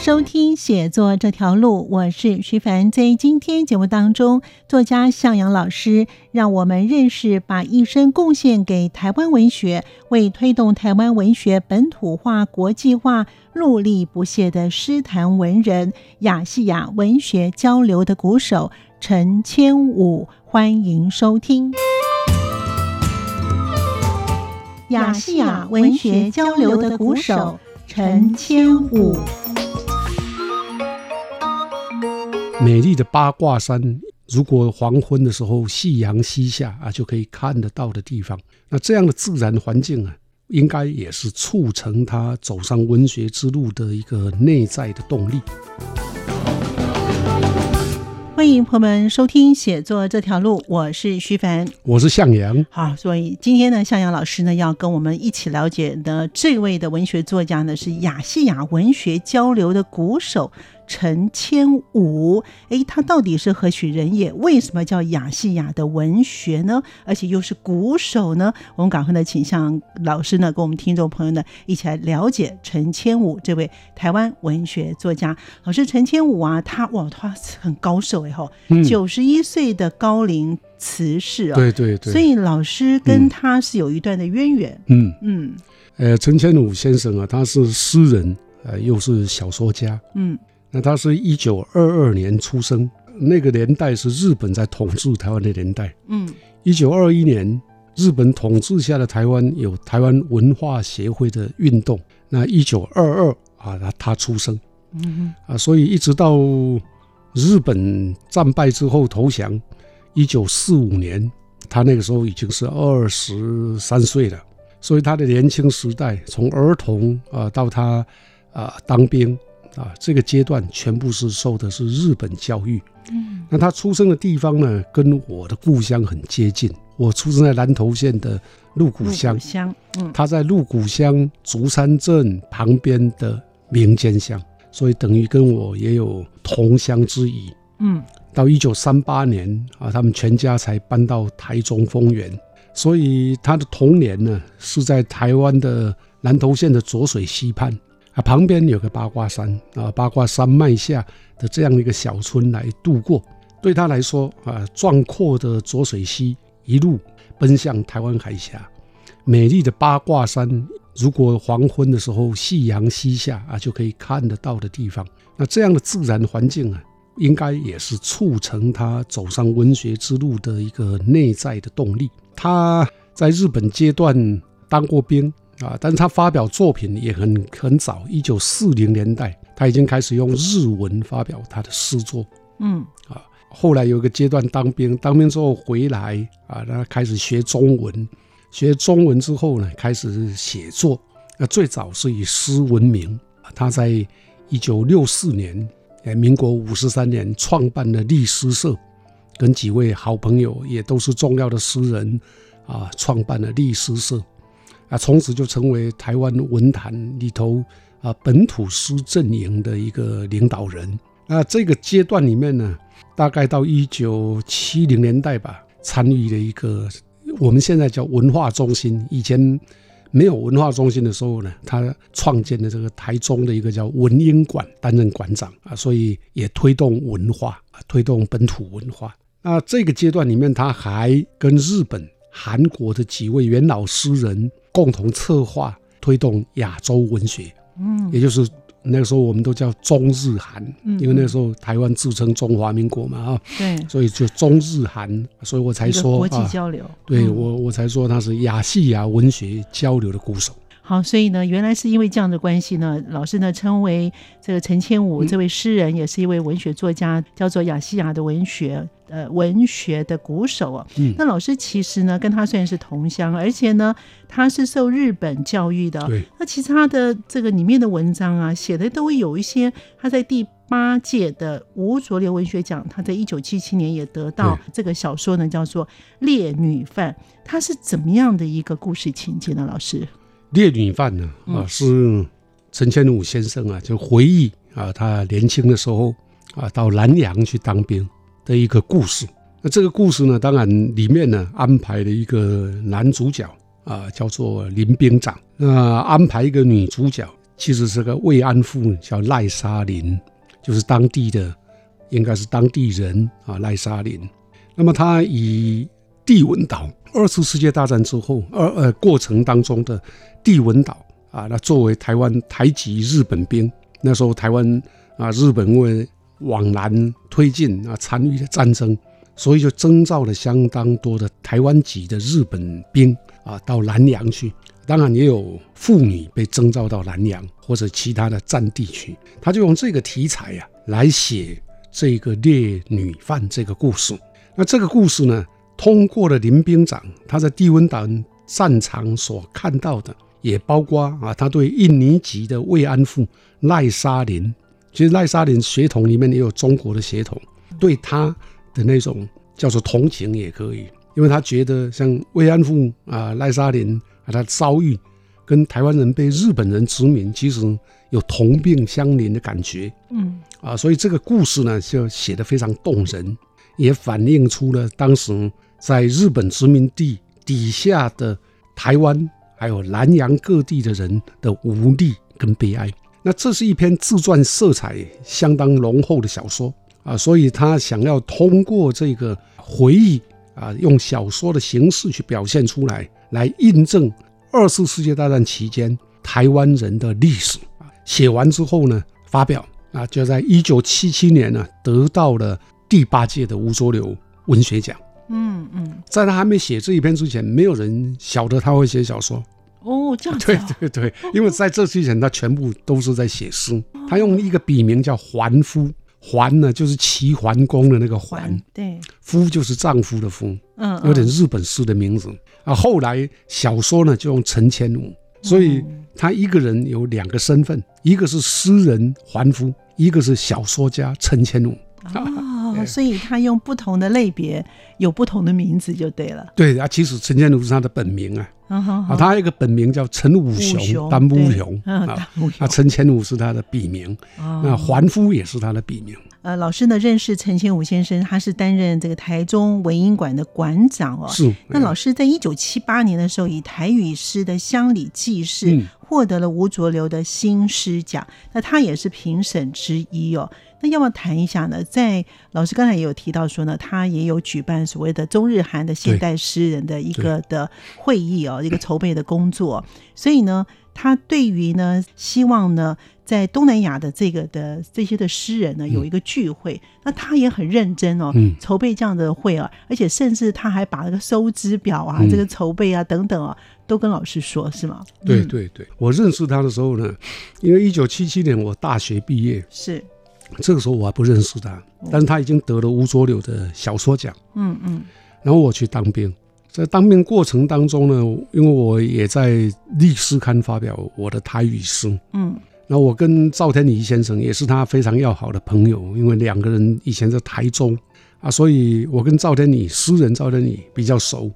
收听写作这条路，我是徐凡。在今天节目当中，作家向阳老师让我们认识把一生贡献给台湾文学、为推动台湾文学本土化、国际化努力不懈的诗坛文人——亚细亚文学交流的鼓手陈千武。欢迎收听亚细亚文学交流的鼓手陈千武。美丽的八卦山，如果黄昏的时候夕阳西下啊，就可以看得到的地方。那这样的自然环境啊，应该也是促成他走上文学之路的一个内在的动力。欢迎朋友们收听写作这条路，我是徐凡，我是向阳。好，所以今天呢，向阳老师呢要跟我们一起了解的这位的文学作家呢，是亚细亚文学交流的鼓手。陈千武，哎，他到底是何许人也？为什么叫雅细亚的文学呢？而且又是鼓手呢？我们赶快呢请向老师呢，跟我们听众朋友呢一起来了解陈千武这位台湾文学作家。老师陈千武啊，他哇，他很高寿哎吼，九十一岁的高龄辞世啊，对对对，所以老师跟他是有一段的渊源。嗯嗯，呃，陈千武先生啊，他是诗人，呃，又是小说家。嗯。那他是一九二二年出生，那个年代是日本在统治台湾的年代。嗯，一九二一年，日本统治下的台湾有台湾文化协会的运动。那一九二二啊，他他出生。嗯啊，所以一直到日本战败之后投降，一九四五年，他那个时候已经是二十三岁了。所以他的年轻时代，从儿童啊到他啊当兵。啊，这个阶段全部是受的是日本教育。嗯，那他出生的地方呢，跟我的故乡很接近。我出生在南投县的鹿谷乡，乡，嗯，他在鹿谷乡竹山镇旁边的民间乡，所以等于跟我也有同乡之谊。嗯，到一九三八年啊，他们全家才搬到台中丰原，所以他的童年呢是在台湾的南投县的浊水溪畔。旁边有个八卦山啊，八卦山脉下的这样一个小村来度过，对他来说啊，壮阔的浊水溪一路奔向台湾海峡，美丽的八卦山，如果黄昏的时候夕阳西下啊，就可以看得到的地方。那这样的自然环境啊，应该也是促成他走上文学之路的一个内在的动力。他在日本阶段当过兵。啊，但是他发表作品也很很早，一九四零年代他已经开始用日文发表他的诗作。嗯，啊，后来有一个阶段当兵，当兵之后回来啊，他开始学中文，学中文之后呢，开始写作。那最早是以诗闻名，他在一九六四年，哎，民国五十三年创办了立诗社，跟几位好朋友也都是重要的诗人啊，创办了立诗社。啊，从此就成为台湾文坛里头啊本土诗阵营的一个领导人。那这个阶段里面呢，大概到一九七零年代吧，参与了一个我们现在叫文化中心。以前没有文化中心的时候呢，他创建的这个台中的一个叫文英馆，担任馆长啊，所以也推动文化，推动本土文化。那这个阶段里面，他还跟日本。韩国的几位元老诗人共同策划推动亚洲文学，嗯，也就是那个时候我们都叫中日韩，嗯，因为那个时候台湾自称中华民国嘛，啊，对，所以就中日韩，所以我才说国际交流，对我我才说他是亚细亚文学交流的鼓手。好，所以呢，原来是因为这样的关系呢，老师呢称为这个陈千武这位诗人，也是一位文学作家，叫做亚细亚的文学呃文学的鼓手哦。嗯，那老师其实呢跟他虽然是同乡，而且呢他是受日本教育的。对。那其实他的这个里面的文章啊，写的都有一些他在第八届的吴浊流文学奖，他在一九七七年也得到这个小说呢，叫做《烈女犯》。它是怎么样的一个故事情节呢？老师？烈女犯呢？啊，是陈千武先生啊，就回忆啊，他年轻的时候啊，到南洋去当兵的一个故事。那这个故事呢，当然里面呢安排了一个男主角啊，叫做林兵长。那安排一个女主角，其实是个慰安妇，叫赖莎琳，就是当地的，应该是当地人啊，赖莎琳。那么他以帝文岛。二次世界大战之后，二呃过程当中的帝文岛啊，那作为台湾台籍日本兵，那时候台湾啊日本为往南推进啊参与了战争，所以就征召了相当多的台湾籍的日本兵啊到南洋去，当然也有妇女被征召到南洋或者其他的战地去，他就用这个题材呀来写这个烈女犯这个故事。那这个故事呢？通过了林兵长他在地温岛战场所看到的，也包括啊，他对印尼籍的慰安妇赖莎琳，其实赖莎琳血统里面也有中国的血统，对他的那种叫做同情也可以，因为他觉得像慰安妇啊赖莎琳啊，他遭遇跟台湾人被日本人殖民，其实有同病相怜的感觉，嗯啊，所以这个故事呢就写得非常动人，也反映出了当时。在日本殖民地底下的台湾，还有南洋各地的人的无力跟悲哀。那这是一篇自传色彩相当浓厚的小说啊，所以他想要通过这个回忆啊，用小说的形式去表现出来，来印证二次世界大战期间台湾人的历史啊。写完之后呢，发表啊，就在一九七七年呢，得到了第八届的吴浊流文学奖。嗯嗯，在他还没写这一篇之前，没有人晓得他会写小说。哦，这样子。对 对对，因为在这之前，他全部都是在写诗。他用一个笔名叫桓夫，桓呢就是齐桓公的那个桓，对，夫就是丈夫的夫，嗯，有点日本诗的名字啊。后来小说呢就用陈千武，所以他一个人有两个身份，一个是诗人桓夫，一个是小说家陈千武。哦，所以他用不同的类别有不同的名字就对了。对啊，其实陈建儒是他的本名啊。啊，他一个本名叫陈武雄，单木雄啊。那陈千武是他的笔名，那桓夫也是他的笔名。呃，老师呢认识陈千武先生，他是担任这个台中文音馆的馆长哦。是。那老师在一九七八年的时候，以台语诗的乡里记事获得了吴浊流的新诗奖，那他也是评审之一哦。那要不要谈一下呢？在老师刚才也有提到说呢，他也有举办所谓的中日韩的现代诗人的一个的会议哦，一个筹备的工作。所以呢，他对于呢，希望呢，在东南亚的这个的这些的诗人呢，有一个聚会。那他也很认真哦，筹备这样的会啊，而且甚至他还把那个收支表啊、这个筹备啊等等啊，都跟老师说，是吗？对对对，我认识他的时候呢，因为一九七七年我大学毕业是。这个时候我还不认识他，但是他已经得了吴浊流的小说奖。嗯嗯，然后我去当兵，在当兵过程当中呢，因为我也在《历史刊》发表我的台语诗。嗯，然后我跟赵天礼先生也是他非常要好的朋友，因为两个人以前在台中啊，所以我跟赵天礼诗人赵天礼比较熟，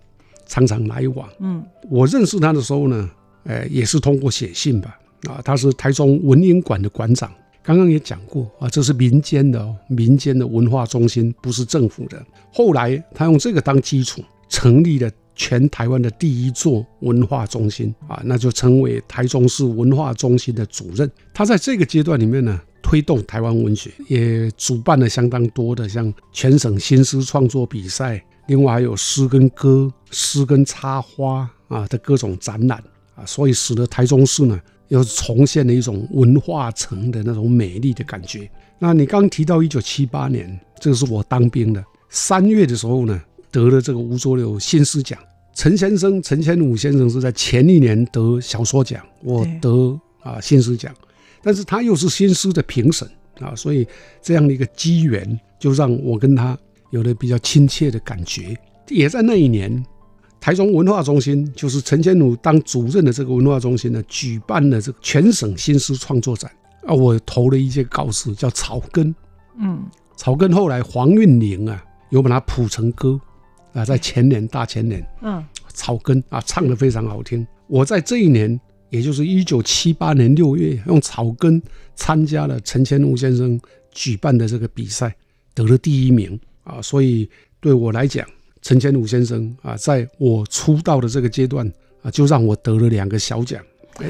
常常来往。嗯，我认识他的时候呢，呃，也是通过写信吧。啊，他是台中文英馆的馆长。刚刚也讲过啊，这是民间的，民间的文化中心，不是政府的。后来他用这个当基础，成立了全台湾的第一座文化中心啊，那就成为台中市文化中心的主任。他在这个阶段里面呢，推动台湾文学，也主办了相当多的像全省新诗创作比赛，另外还有诗跟歌、诗跟插花啊的各种展览啊，所以使得台中市呢。又重现了一种文化城的那种美丽的感觉。那你刚提到一九七八年，这个是我当兵的三月的时候呢，得了这个吴浊流新诗奖。陈先生，陈先武先生是在前一年得小说奖，我得啊新诗奖，但是他又是新诗的评审啊，所以这样的一个机缘，就让我跟他有了比较亲切的感觉。也在那一年，台中文化中心就是陈千武当主任的这个文化中心呢，举办了这个全省新诗创作展啊，我投了一些稿子，叫《草根》，嗯，草根后来黄韵玲啊，有把它谱成歌。啊，在前年大前年，嗯，草根啊，唱的非常好听。我在这一年，也就是一九七八年六月，用草根参加了陈千武先生举办的这个比赛，得了第一名啊。所以对我来讲，陈乾武先生啊，在我出道的这个阶段啊，就让我得了两个小奖，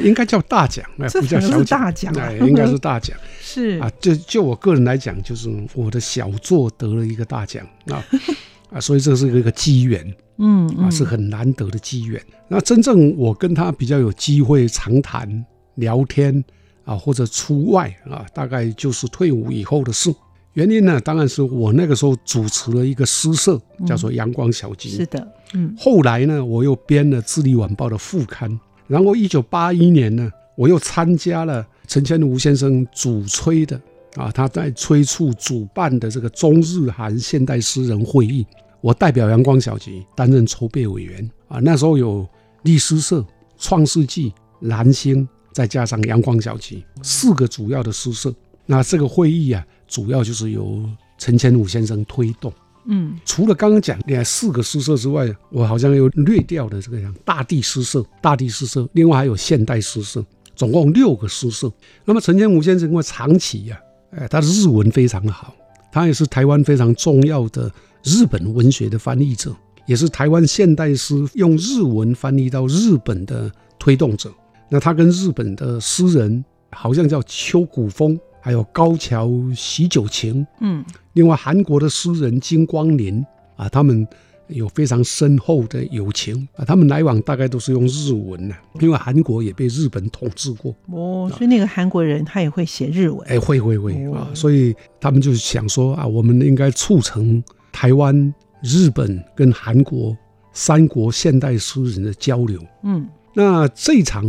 应该叫大奖，不叫小奖，哎，应该是大奖。是啊，就就我个人来讲，就是我的小作得了一个大奖啊。啊，所以这是一个机缘，嗯，啊，是很难得的机缘。那真正我跟他比较有机会长谈聊天啊，或者出外啊，大概就是退伍以后的事。原因呢，当然是我那个时候主持了一个诗社，叫做阳光小集。是的，嗯。后来呢，我又编了《智利晚报》的副刊。然后一九八一年呢，我又参加了陈千吴先生主催的啊，他在催促主办的这个中日韩现代诗人会议。我代表阳光小集担任筹备委员啊，那时候有律诗社、创世纪、蓝星，再加上阳光小集四个主要的诗社。那这个会议啊，主要就是由陈千武先生推动。嗯，除了刚刚讲的四个诗社之外，我好像又略掉的这个样大地诗社、大地诗社，另外还有现代诗社，总共六个诗社。那么陈前武先生因为长期呀，哎，他的日文非常的好，他也是台湾非常重要的。日本文学的翻译者，也是台湾现代诗用日文翻译到日本的推动者。那他跟日本的诗人，好像叫秋谷风，还有高桥喜久晴，嗯，另外韩国的诗人金光林啊，他们有非常深厚的友情啊。他们来往大概都是用日文呢，因为韩国也被日本统治过哦，所以那个韩国人他也会写日文，哎，会会会啊，所以他们就想说啊，我们应该促成。台湾、日本跟韩国三国现代诗人的交流，嗯，那这场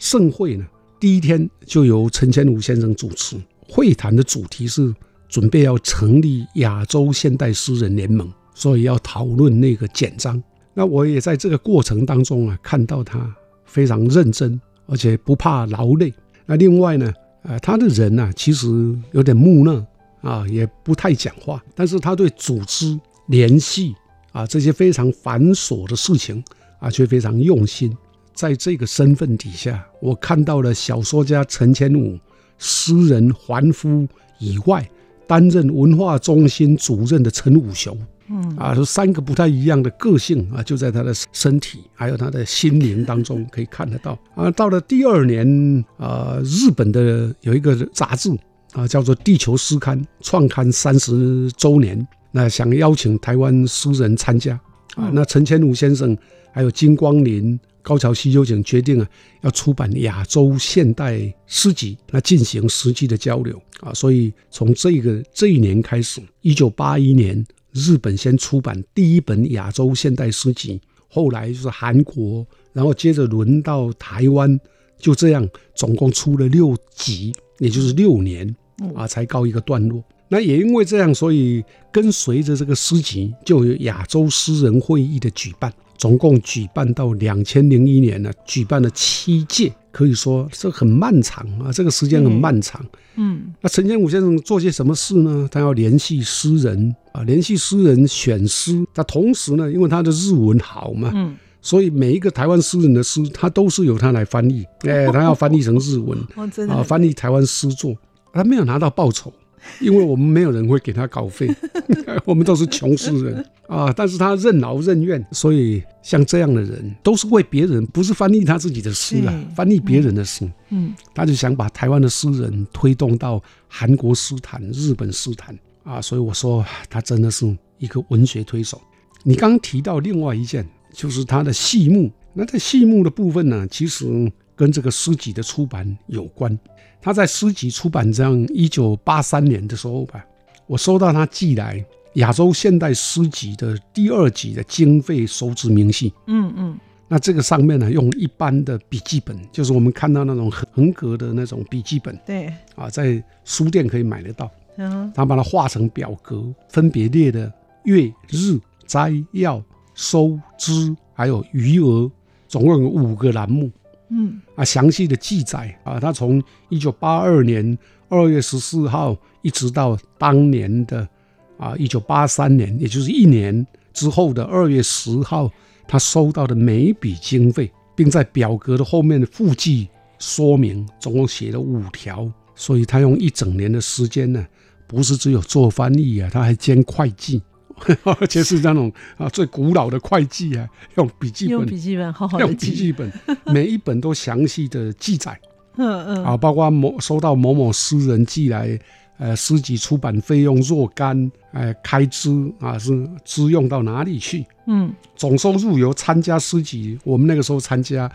盛会呢，第一天就由陈千武先生主持。会谈的主题是准备要成立亚洲现代诗人联盟，所以要讨论那个简章。那我也在这个过程当中啊，看到他非常认真，而且不怕劳累。那另外呢，呃，他的人呢，其实有点木讷。啊，也不太讲话，但是他对组织联系啊这些非常繁琐的事情啊，却非常用心。在这个身份底下，我看到了小说家陈千武、诗人桓夫以外，担任文化中心主任的陈武雄，嗯，啊，是三个不太一样的个性啊，就在他的身体还有他的心灵当中可以看得到。啊，到了第二年啊，日本的有一个杂志。啊，叫做《地球诗刊》创刊三十周年，那想邀请台湾诗人参加啊。那陈千武先生还有金光林、高桥西久景决定啊，要出版亚洲现代诗集，那进行实际的交流啊。所以从这个这一年开始，一九八一年，日本先出版第一本亚洲现代诗集，后来就是韩国，然后接着轮到台湾，就这样总共出了六集。也就是六年啊，才告一个段落。那也因为这样，所以跟随着这个诗集，就有亚洲诗人会议的举办，总共举办到两千零一年呢，举办了七届，可以说这很漫长啊，这个时间很漫长。嗯，那陈建武先生做些什么事呢？他要联系诗人啊，联系诗人选诗。他同时呢，因为他的日文好嘛，嗯。所以每一个台湾诗人的诗，他都是由他来翻译，哎，他要翻译成日文，啊，翻译台湾诗作，他没有拿到报酬，因为我们没有人会给他稿费，我们都是穷诗人啊。但是他任劳任怨，所以像这样的人都是为别人，不是翻译他自己的诗啊，翻译别人的诗。嗯，他就想把台湾的诗人推动到韩国诗坛、日本诗坛啊。所以我说他真的是一个文学推手。你刚刚提到另外一件。就是他的戏目，那在戏目的部分呢，其实跟这个诗集的出版有关。他在诗集出版这样一九八三年的时候吧，我收到他寄来亚洲现代诗集的第二集的经费收支明细。嗯嗯。那这个上面呢，用一般的笔记本，就是我们看到那种横格的那种笔记本。对。啊，在书店可以买得到。嗯。他把它画成表格，分别列的月日摘要收支还有余额，总共有五个栏目。嗯。啊，详细的记载啊，他从一九八二年二月十四号一直到当年的啊一九八三年，也就是一年之后的二月十号。他收到的每一笔经费，并在表格的后面的附记说明，总共写了五条。所以他用一整年的时间呢，不是只有做翻译啊，他还兼会计，而且是那种啊最古老的会计啊，用笔记本，用笔记本好好用笔记本，每一本都详细的记载。嗯嗯，啊，包括某收到某某诗人寄来。呃，诗集出版费用若干，呃，开支啊是支用到哪里去？嗯，总收入由参加诗集，我们那个时候参加，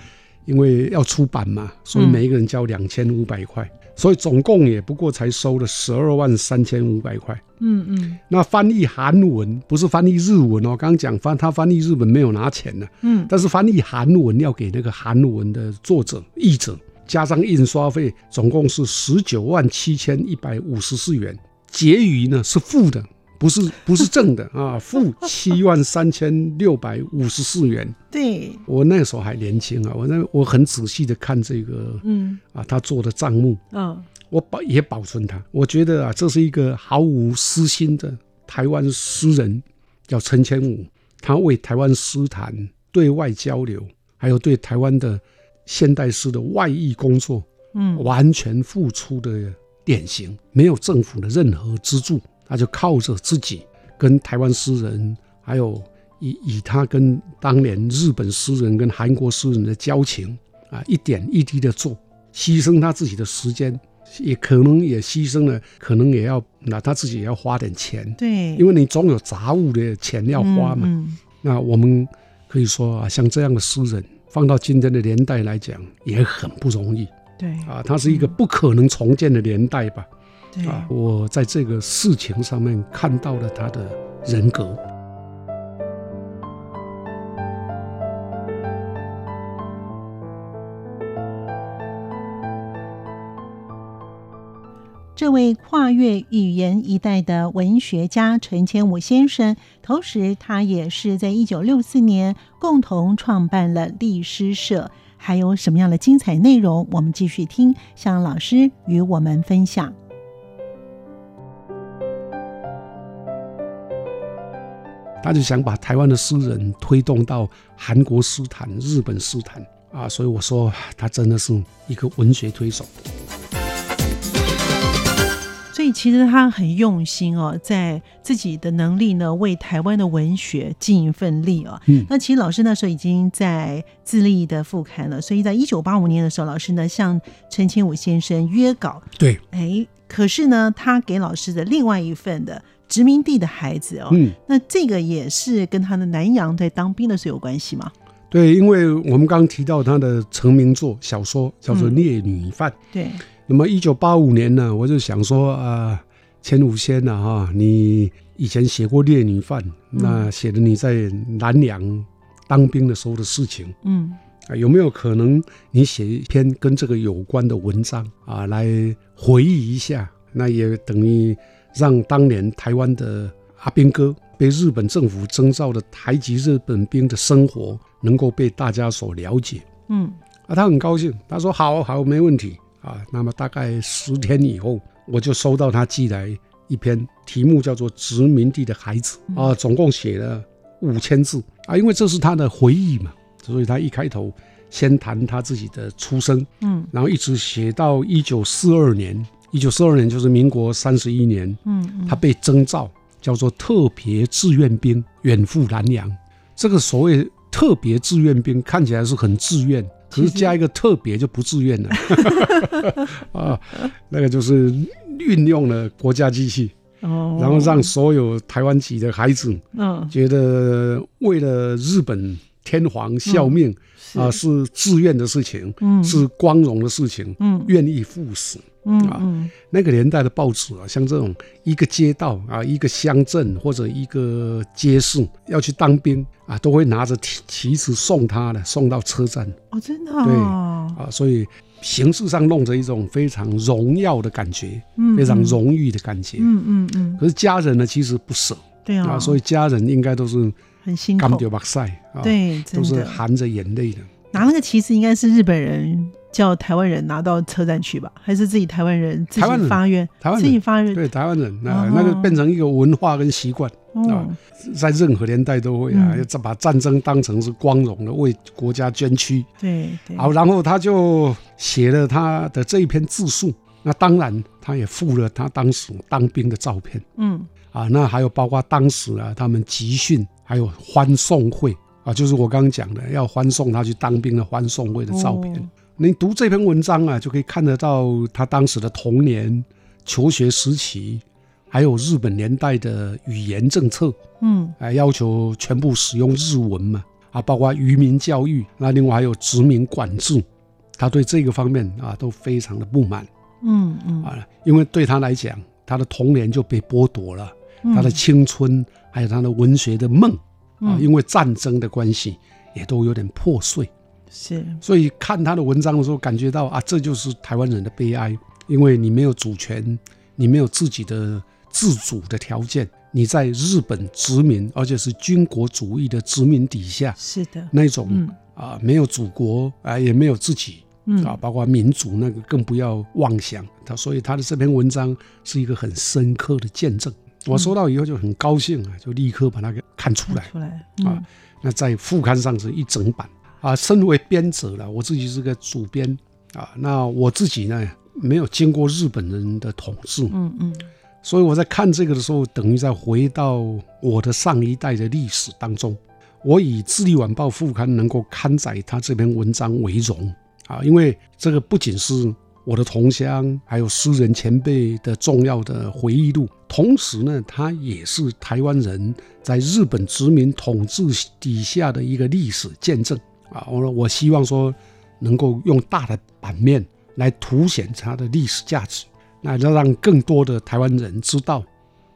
因为要出版嘛，所以每一个人交两千五百块，所以总共也不过才收了十二万三千五百块。嗯嗯，那翻译韩文不是翻译日文哦，刚刚讲翻他翻译日本没有拿钱呢。嗯，但是翻译韩文要给那个韩文的作者译者。加上印刷费，总共是十九万七千一百五十四元。结余呢是负的，不是不是正的啊，负七万三千六百五十四元。对我那时候还年轻啊，我那我很仔细的看这个，嗯啊，他做的账目，嗯，我保也保存它。我觉得啊，这是一个毫无私心的台湾诗人，叫陈千武，他为台湾诗坛对外交流，还有对台湾的。现代诗的外溢工作，嗯，完全付出的典型，没有政府的任何资助，他就靠着自己跟台湾诗人，还有以以他跟当年日本诗人跟韩国诗人的交情啊，一点一滴的做，牺牲他自己的时间，也可能也牺牲了，可能也要那他自己也要花点钱，对，因为你总有杂物的钱要花嘛。那我们可以说啊，像这样的诗人。放到今天的年代来讲，也很不容易。对啊，他是一个不可能重建的年代吧？对啊，我在这个事情上面看到了他的人格。这位跨越语言一代的文学家陈千武先生，同时他也是在一九六四年共同创办了立诗社。还有什么样的精彩内容？我们继续听向老师与我们分享。他就想把台湾的诗人推动到韩国诗坛、日本诗坛啊，所以我说他真的是一个文学推手。所以其实他很用心哦，在自己的能力呢，为台湾的文学尽一份力哦。嗯，那其实老师那时候已经在自立的副刊了，所以在一九八五年的时候，老师呢向陈清武先生约稿。对，哎，可是呢，他给老师的另外一份的殖民地的孩子哦，嗯，那这个也是跟他的南洋在当兵的时候有关系吗？对，因为我们刚刚提到他的成名作小说叫做《烈女犯》。对。那么，一九八五年呢，我就想说啊，钱武先呐，哈，你以前写过《烈女犯》，那写的你在南洋当兵的时候的事情，嗯，啊，有没有可能你写一篇跟这个有关的文章啊，来回忆一下？那也等于让当年台湾的阿兵哥被日本政府征召的台籍日本兵的生活，能够被大家所了解。嗯，啊，他很高兴，他说好好，没问题。啊，那么大概十天以后，我就收到他寄来一篇题目叫做《殖民地的孩子》啊，总共写了五千字。啊，因为这是他的回忆嘛，所以他一开头先谈他自己的出生，嗯，然后一直写到一九四二年，一九四二年就是民国三十一年，嗯，他被征召叫做特别志愿兵，远赴南洋。这个所谓特别志愿兵看起来是很自愿。可是加一个特别就不自愿了。啊，那个就是运用了国家机器，哦，然后让所有台湾籍的孩子，嗯，觉得为了日本天皇效命啊，是自愿的事情，嗯。是光荣的事情，嗯。愿意赴死。啊，那个年代的报纸啊，像这种一个街道啊，一个乡镇或者一个街市要去当兵啊，都会拿着旗旗子送他的，送到车站。哦，真的。对啊，所以形式上弄着一种非常荣耀的感觉，非常荣誉的感觉。嗯嗯嗯。可是家人呢，其实不舍。对啊。啊，所以家人应该都是很辛苦。干掉马赛啊，对，都是含着眼泪的。拿那个旗子应该是日本人。叫台湾人拿到车站去吧，还是自己台湾人自己发愿？台湾自己发愿，对台湾人，那那个变成一个文化跟习惯啊，在任何年代都会啊，要把战争当成是光荣的，为国家捐躯。对，好，然后他就写了他的这一篇自述。那当然，他也附了他当时当兵的照片。嗯，啊，那还有包括当时啊，他们集训还有欢送会啊，就是我刚刚讲的要欢送他去当兵的欢送会的照片。你读这篇文章啊，就可以看得到他当时的童年、求学时期，还有日本年代的语言政策，嗯，哎，要求全部使用日文嘛，啊，包括渔民教育，那另外还有殖民管制，他对这个方面啊都非常的不满，嗯嗯，啊，因为对他来讲，他的童年就被剥夺了，他的青春还有他的文学的梦啊，因为战争的关系，也都有点破碎。是，所以看他的文章的时候，感觉到啊，这就是台湾人的悲哀，因为你没有主权，你没有自己的自主的条件，你在日本殖民，而且是军国主义的殖民底下，是的，那种啊，没有祖国啊，也没有自己啊，包括民主那个更不要妄想。他所以他的这篇文章是一个很深刻的见证。我收到以后就很高兴啊，就立刻把它给看出来，出来啊，那在副刊上是一整版。啊，身为编者了，我自己是个主编啊。那我自己呢，没有经过日本人的统治，嗯嗯，所以我在看这个的时候，等于在回到我的上一代的历史当中。我以《智利晚报》副刊能够刊载他这篇文章为荣啊，因为这个不仅是我的同乡，还有诗人前辈的重要的回忆录，同时呢，它也是台湾人在日本殖民统治底下的一个历史见证。啊，我说我希望说，能够用大的版面来凸显它的历史价值，那要让更多的台湾人知道，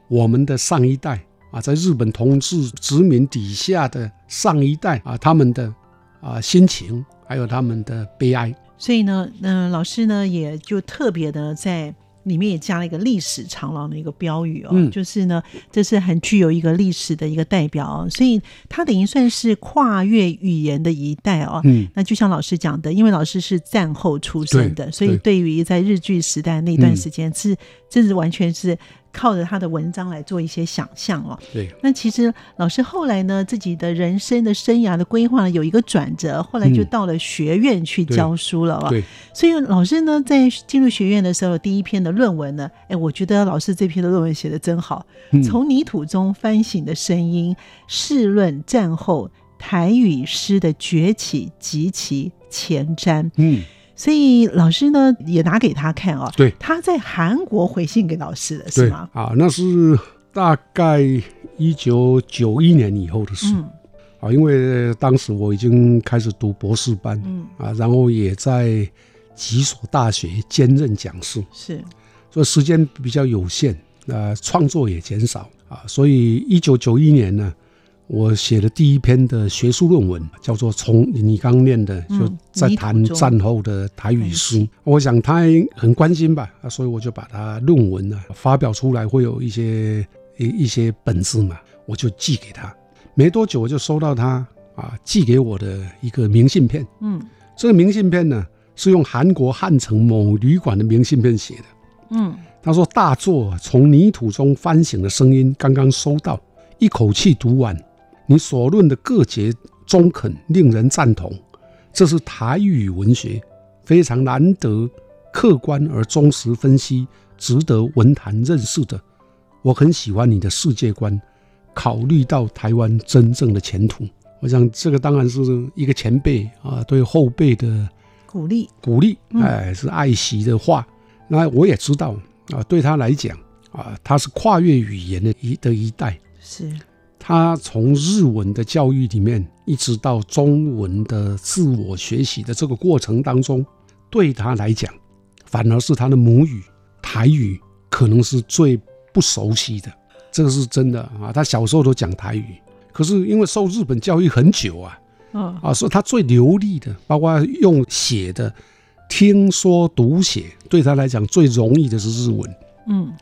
我们的上一代啊，在日本统治殖民底下的上一代啊，他们的啊心情，还有他们的悲哀。所以呢，嗯，老师呢也就特别的在。里面也加了一个历史长廊的一个标语哦，就是呢，这是很具有一个历史的一个代表，所以它等于算是跨越语言的一代哦。嗯，那就像老师讲的，因为老师是战后出生的，所以对。于在日据时代那段时间是，这是完全是。靠着他的文章来做一些想象哦。对。那其实老师后来呢，自己的人生的生涯的规划有一个转折，后来就到了学院去教书了哦。对。所以老师呢，在进入学院的时候，第一篇的论文呢，哎，我觉得老师这篇的论文写的真好。从泥土中翻醒的声音，试论战后台语诗的崛起及其前瞻。嗯。所以老师呢也拿给他看哦，对，他在韩国回信给老师的是吗？啊，那是大概一九九一年以后的事，啊，因为当时我已经开始读博士班，嗯。啊，然后也在几所大学兼任讲师，是，所以时间比较有限，啊，创作也减少啊，所以一九九一年呢。我写的第一篇的学术论文叫做《从你刚念的就在谈战后的台语诗》，我想他很关心吧，所以我就把他论文呢发表出来，会有一些一一些本子嘛，我就寄给他。没多久我就收到他啊寄给我的一个明信片，嗯，这个明信片呢是用韩国汉城某旅馆的明信片写的，嗯，他说大作从泥土中翻醒的声音刚刚收到，一口气读完。你所论的各节中肯，令人赞同。这是台语文学非常难得、客观而忠实分析，值得文坛认识的。我很喜欢你的世界观，考虑到台湾真正的前途。我想这个当然是一个前辈啊，对后辈的鼓励，鼓励，哎，是爱惜的话。那我也知道啊，对他来讲啊，他是跨越语言的一的一代是。他从日文的教育里面，一直到中文的自我学习的这个过程当中，对他来讲，反而是他的母语台语可能是最不熟悉的。这个是真的啊！他小时候都讲台语，可是因为受日本教育很久啊，啊，所以他最流利的，包括用写的、听说读写，对他来讲最容易的是日文。嗯，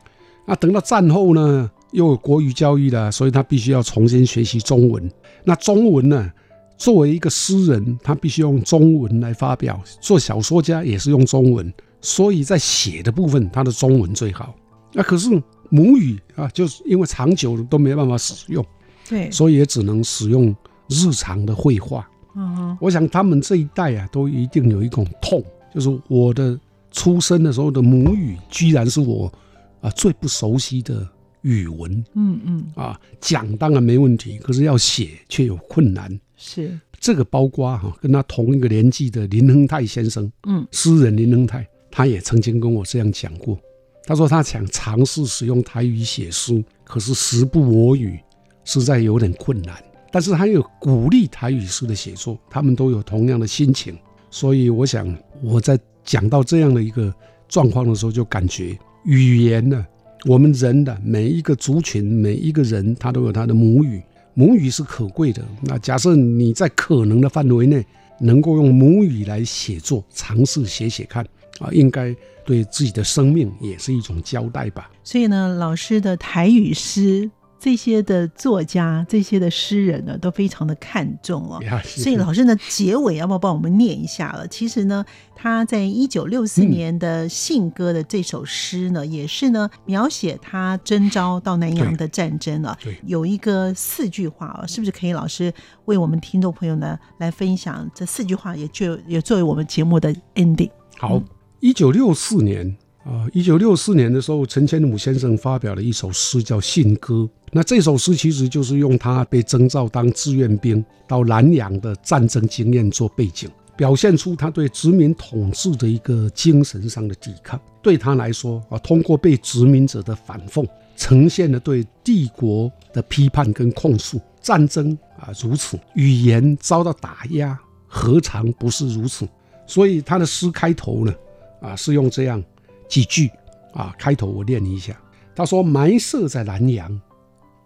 那等到战后呢？又有国语教育了，所以他必须要重新学习中文。那中文呢？作为一个诗人，他必须用中文来发表；做小说家也是用中文，所以在写的部分，他的中文最好。那可是母语啊，就是因为长久都没办法使用，对，所以也只能使用日常的绘画。嗯，我想他们这一代啊，都一定有一种痛，就是我的出生的时候的母语，居然是我啊最不熟悉的。语文，嗯嗯，啊，讲当然没问题，可是要写却有困难。是这个包括哈，跟他同一个年纪的林亨泰先生，嗯，诗人林亨泰，他也曾经跟我这样讲过。他说他想尝试使用台语写诗，可是时不我与，实在有点困难。但是他又鼓励台语诗的写作，他们都有同样的心情。所以我想我在讲到这样的一个状况的时候，就感觉语言呢。我们人的每一个族群，每一个人，他都有他的母语，母语是可贵的。那假设你在可能的范围内，能够用母语来写作，尝试写写看啊，应该对自己的生命也是一种交代吧。所以呢，老师的台语诗。这些的作家，这些的诗人呢，都非常的看重哦。所以老师呢，结尾要不要帮我们念一下了？其实呢，他在一九六四年的信歌的这首诗呢，也是呢描写他征召到南洋的战争了。有一个四句话哦，是不是可以老师为我们听众朋友呢来分享这四句话，也就也作为我们节目的 ending。好，一九六四年。啊，一九六四年的时候，陈千武先生发表了一首诗，叫《信歌》。那这首诗其实就是用他被征召当志愿兵到南洋的战争经验做背景，表现出他对殖民统治的一个精神上的抵抗。对他来说，啊，通过被殖民者的反讽，呈现了对帝国的批判跟控诉。战争啊，如此，语言遭到打压，何尝不是如此？所以他的诗开头呢，啊，是用这样。几句啊，开头我念一下。他说：“埋设在南阳，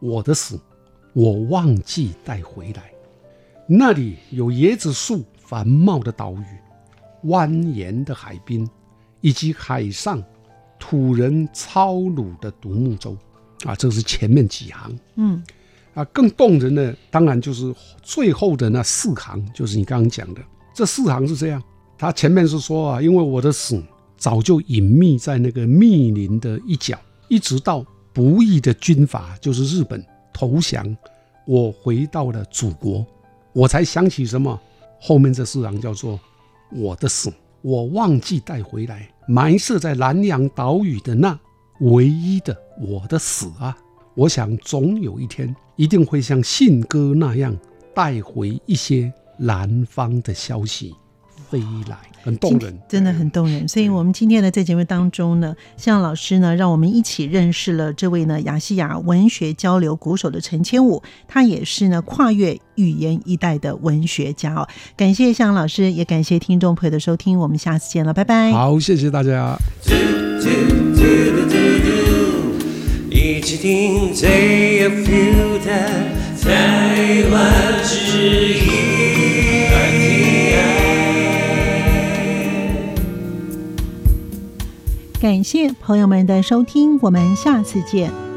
我的死，我忘记带回来。那里有椰子树繁茂的岛屿，蜿蜒的海滨，以及海上土人操橹的独木舟。啊，这是前面几行。嗯，啊，更动人的当然就是最后的那四行，就是你刚刚讲的这四行是这样。他前面是说啊，因为我的死。”早就隐秘在那个密林的一角，一直到不义的军阀就是日本投降，我回到了祖国，我才想起什么？后面这四行叫做我的死，我忘记带回来，埋设在南洋岛屿的那唯一的我的死啊！我想总有一天一定会像信鸽那样带回一些南方的消息飞来。很动人，真的很动人。所以，我们今天呢，在节目当中呢，向老师呢，让我们一起认识了这位呢，亚细亚文学交流鼓手的陈千武，他也是呢，跨越语言一代的文学家哦。感谢向老师，也感谢听众朋友的收听，我们下次见了，拜拜。好，谢谢大家。一起听台湾之音。感谢朋友们的收听，我们下次见。